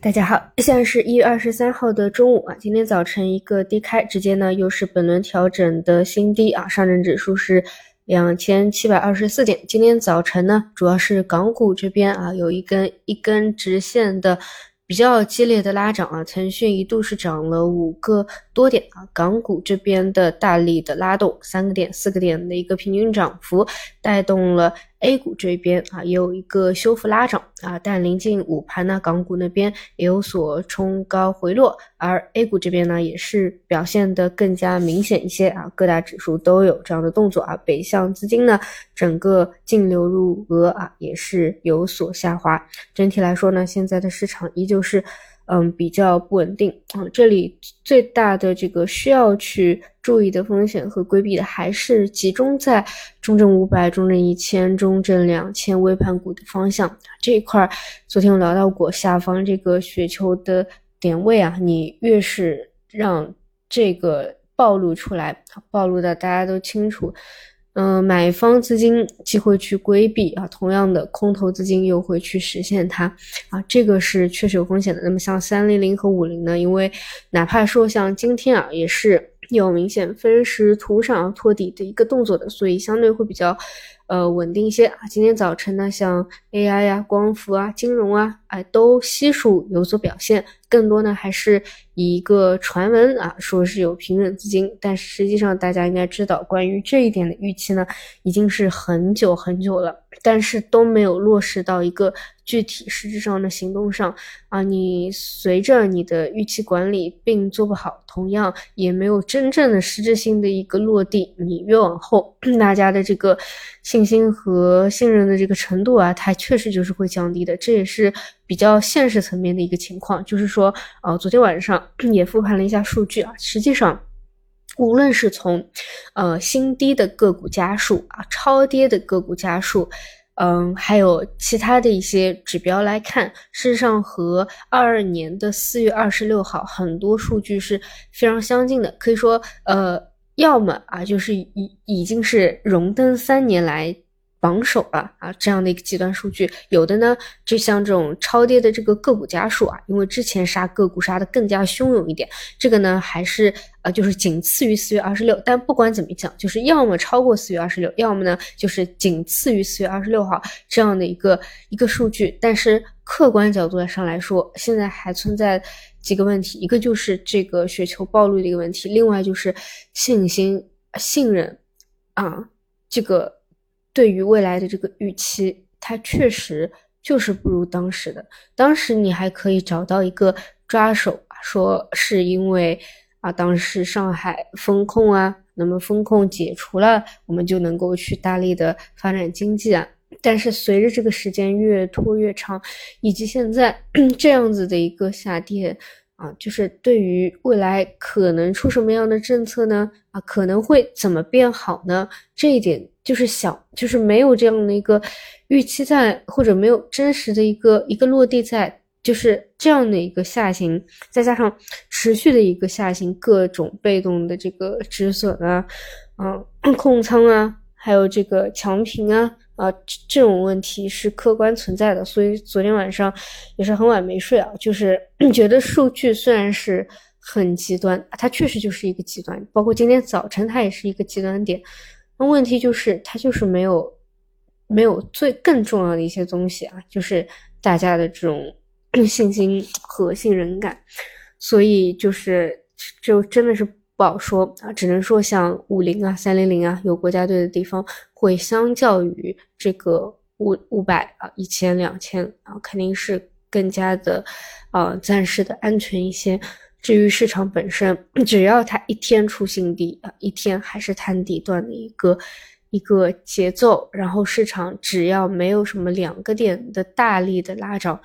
大家好，现在是一月二十三号的中午啊。今天早晨一个低开，直接呢又是本轮调整的新低啊。上证指数是两千七百二十四点。今天早晨呢，主要是港股这边啊有一根一根直线的比较激烈的拉涨啊。腾讯一度是涨了五个多点啊。港股这边的大力的拉动，三个点、四个点的一个平均涨幅，带动了。A 股这边啊，也有一个修复拉涨啊，但临近午盘呢，港股那边也有所冲高回落，而 A 股这边呢，也是表现的更加明显一些啊，各大指数都有这样的动作啊，北向资金呢，整个净流入额啊，也是有所下滑，整体来说呢，现在的市场依旧是。嗯，比较不稳定啊。这里最大的这个需要去注意的风险和规避的，还是集中在中证五百、中证一千、中证两千微盘股的方向这一块。昨天我聊到过，下方这个雪球的点位啊，你越是让这个暴露出来，暴露的大家都清楚。嗯，买方资金既会去规避啊，同样的空头资金又会去实现它啊，这个是确实有风险的。那么像三零零和五零呢，因为哪怕说像今天啊，也是有明显分时图上托底的一个动作的，所以相对会比较。呃，稳定一些啊。今天早晨呢，像 AI 呀、光伏啊、金融啊，哎，都悉数有所表现。更多呢，还是以一个传闻啊，说是有平稳资金，但实际上大家应该知道，关于这一点的预期呢，已经是很久很久了，但是都没有落实到一个具体实质上的行动上啊。你随着你的预期管理并做不好，同样也没有真正的实质性的一个落地，你越往后，大家的这个。信信心和信任的这个程度啊，它确实就是会降低的，这也是比较现实层面的一个情况。就是说，呃，昨天晚上 也复盘了一下数据啊，实际上，无论是从呃新低的个股家数啊，超跌的个股家数，嗯，还有其他的一些指标来看，事实上和二二年的四月二十六号很多数据是非常相近的，可以说，呃。要么啊，就是已已经是荣登三年来榜首了啊，这样的一个极端数据。有的呢，就像这种超跌的这个个股家数啊，因为之前杀个股杀的更加汹涌一点，这个呢还是呃就是仅次于四月二十六。但不管怎么讲，就是要么超过四月二十六，要么呢就是仅次于四月二十六号这样的一个一个数据。但是客观角度上来说，现在还存在。几个问题，一个就是这个雪球暴露的一个问题，另外就是信心、信任啊，这个对于未来的这个预期，它确实就是不如当时的。当时你还可以找到一个抓手，说是因为啊，当时上海风控啊，那么风控解除了，我们就能够去大力的发展经济啊。但是随着这个时间越拖越长，以及现在 这样子的一个下跌啊，就是对于未来可能出什么样的政策呢？啊，可能会怎么变好呢？这一点就是小，就是没有这样的一个预期在，或者没有真实的一个一个落地在，就是这样的一个下行，再加上持续的一个下行，各种被动的这个止损啊，嗯，控仓啊，还有这个强平啊。啊，这种问题是客观存在的，所以昨天晚上也是很晚没睡啊，就是 觉得数据虽然是很极端，它确实就是一个极端，包括今天早晨它也是一个极端点，那问题就是它就是没有没有最更重要的一些东西啊，就是大家的这种 信心和信任感，所以就是就真的是。不好说啊，只能说像五零啊、三零零啊，有国家队的地方，会相较于这个五五百啊、一千、两千啊，肯定是更加的啊，暂时的安全一些。至于市场本身，只要它一天出新低啊，一天还是探底段的一个一个节奏，然后市场只要没有什么两个点的大力的拉涨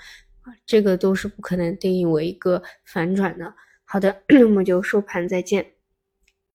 啊，这个都是不可能定义为一个反转的。好的，那么就收盘再见。